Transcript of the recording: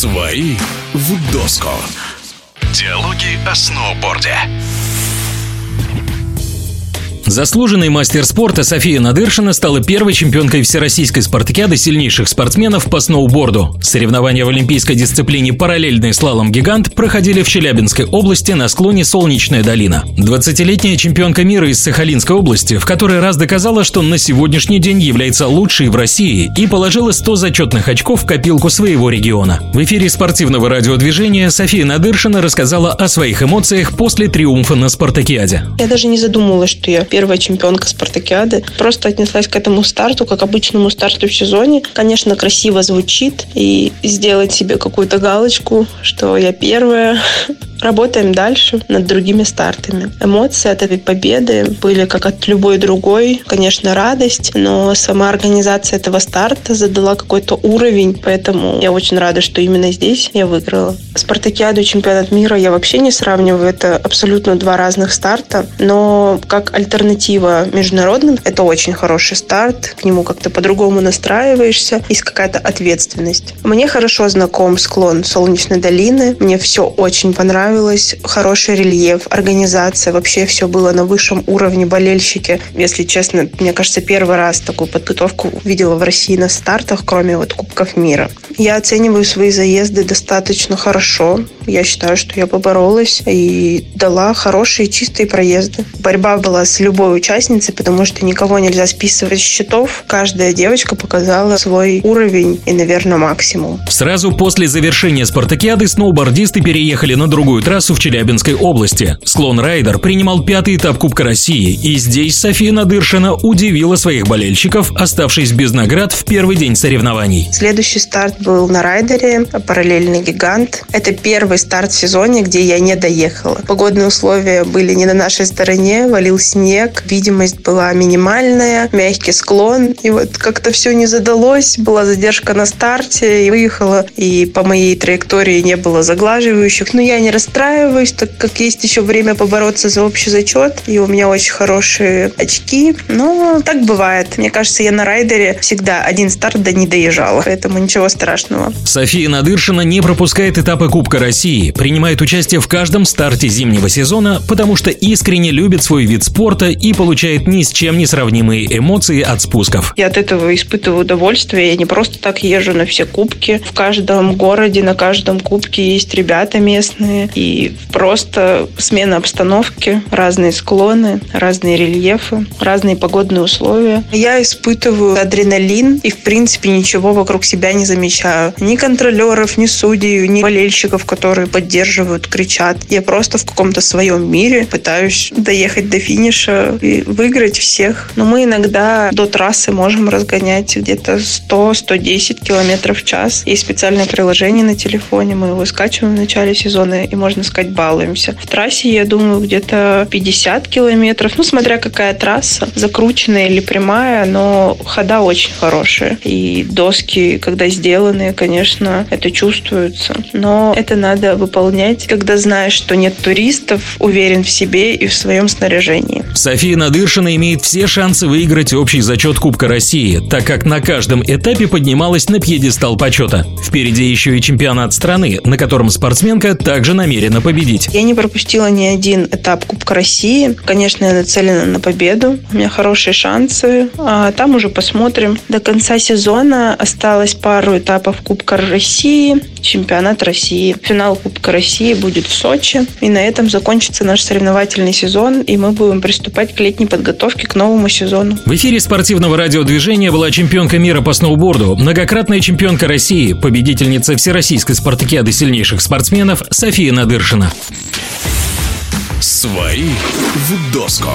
Свои в доску. Диалоги о сноуборде. Заслуженный мастер спорта София Надыршина стала первой чемпионкой Всероссийской спартакиады сильнейших спортсменов по сноуборду. Соревнования в олимпийской дисциплине «Параллельный слалом-гигант» проходили в Челябинской области на склоне Солнечная долина. 20-летняя чемпионка мира из Сахалинской области в который раз доказала, что на сегодняшний день является лучшей в России и положила 100 зачетных очков в копилку своего региона. В эфире спортивного радиодвижения София Надыршина рассказала о своих эмоциях после триумфа на спартакиаде. Я даже не задумывалась, что я первая чемпионка спартакиады. Просто отнеслась к этому старту, как обычному старту в сезоне. Конечно, красиво звучит. И сделать себе какую-то галочку, что я первая, Работаем дальше над другими стартами. Эмоции от этой победы были как от любой другой. Конечно, радость, но сама организация этого старта задала какой-то уровень, поэтому я очень рада, что именно здесь я выиграла. Спартакиаду и чемпионат мира я вообще не сравниваю. Это абсолютно два разных старта, но как альтернатива международным это очень хороший старт. К нему как-то по-другому настраиваешься, есть какая-то ответственность. Мне хорошо знаком склон Солнечной долины. Мне все очень понравилось. Хороший рельеф, организация. Вообще все было на высшем уровне. Болельщики, если честно, мне кажется, первый раз такую подготовку видела в России на стартах, кроме вот Кубков мира. Я оцениваю свои заезды достаточно хорошо. Я считаю, что я поборолась и дала хорошие чистые проезды. Борьба была с любой участницей, потому что никого нельзя списывать с счетов. Каждая девочка показала свой уровень и, наверное, максимум. Сразу после завершения спартакиады сноубордисты переехали на другую трассу в Челябинской области. Склон Райдер принимал пятый этап Кубка России, и здесь София Надыршина удивила своих болельщиков, оставшись без наград в первый день соревнований. Следующий старт был на райдере, параллельный гигант. Это первый старт в сезоне, где я не доехала. Погодные условия были не на нашей стороне, валил снег, видимость была минимальная, мягкий склон. И вот как-то все не задалось, была задержка на старте, и выехала, и по моей траектории не было заглаживающих. Но я не расстраиваюсь, так как есть еще время побороться за общий зачет, и у меня очень хорошие очки. Но так бывает. Мне кажется, я на райдере всегда один старт да не доезжала, поэтому ничего страшного. София Надыршина не пропускает этапы Кубка России, принимает участие в каждом старте зимнего сезона, потому что искренне любит свой вид спорта и получает ни с чем не сравнимые эмоции от спусков. Я от этого испытываю удовольствие. Я не просто так езжу на все кубки. В каждом городе, на каждом кубке есть ребята местные. И просто смена обстановки, разные склоны, разные рельефы, разные погодные условия. Я испытываю адреналин и, в принципе, ничего вокруг себя не замечаю ни контролеров, ни судей, ни болельщиков, которые поддерживают, кричат. Я просто в каком-то своем мире пытаюсь доехать до финиша выиграть всех. Но мы иногда до трассы можем разгонять где-то 100-110 километров в час. Есть специальное приложение на телефоне, мы его скачиваем в начале сезона и, можно сказать, балуемся. В трассе, я думаю, где-то 50 километров, ну, смотря какая трасса, закрученная или прямая, но хода очень хорошие. И доски, когда сделанные, конечно, это чувствуется. Но это надо выполнять, когда знаешь, что нет туристов, уверен в себе и в своем снаряжении. София Надыршина имеет все шансы выиграть общий зачет Кубка России, так как на каждом этапе поднималась на пьедестал почета. Впереди еще и чемпионат страны, на котором спортсменка также намерена победить. Я не пропустила ни один этап Кубка России. Конечно, я нацелена на победу. У меня хорошие шансы. А там уже посмотрим. До конца сезона осталось пару этапов Кубка России, чемпионат России. Финал Кубка России будет в Сочи. И на этом закончится наш соревновательный сезон, и мы будем приступать к летней подготовке к новому сезону. В эфире спортивного радиодвижения была чемпионка мира по сноуборду, многократная чемпионка России, победительница Всероссийской спартакиады сильнейших спортсменов София Надыршина. Свои в доску.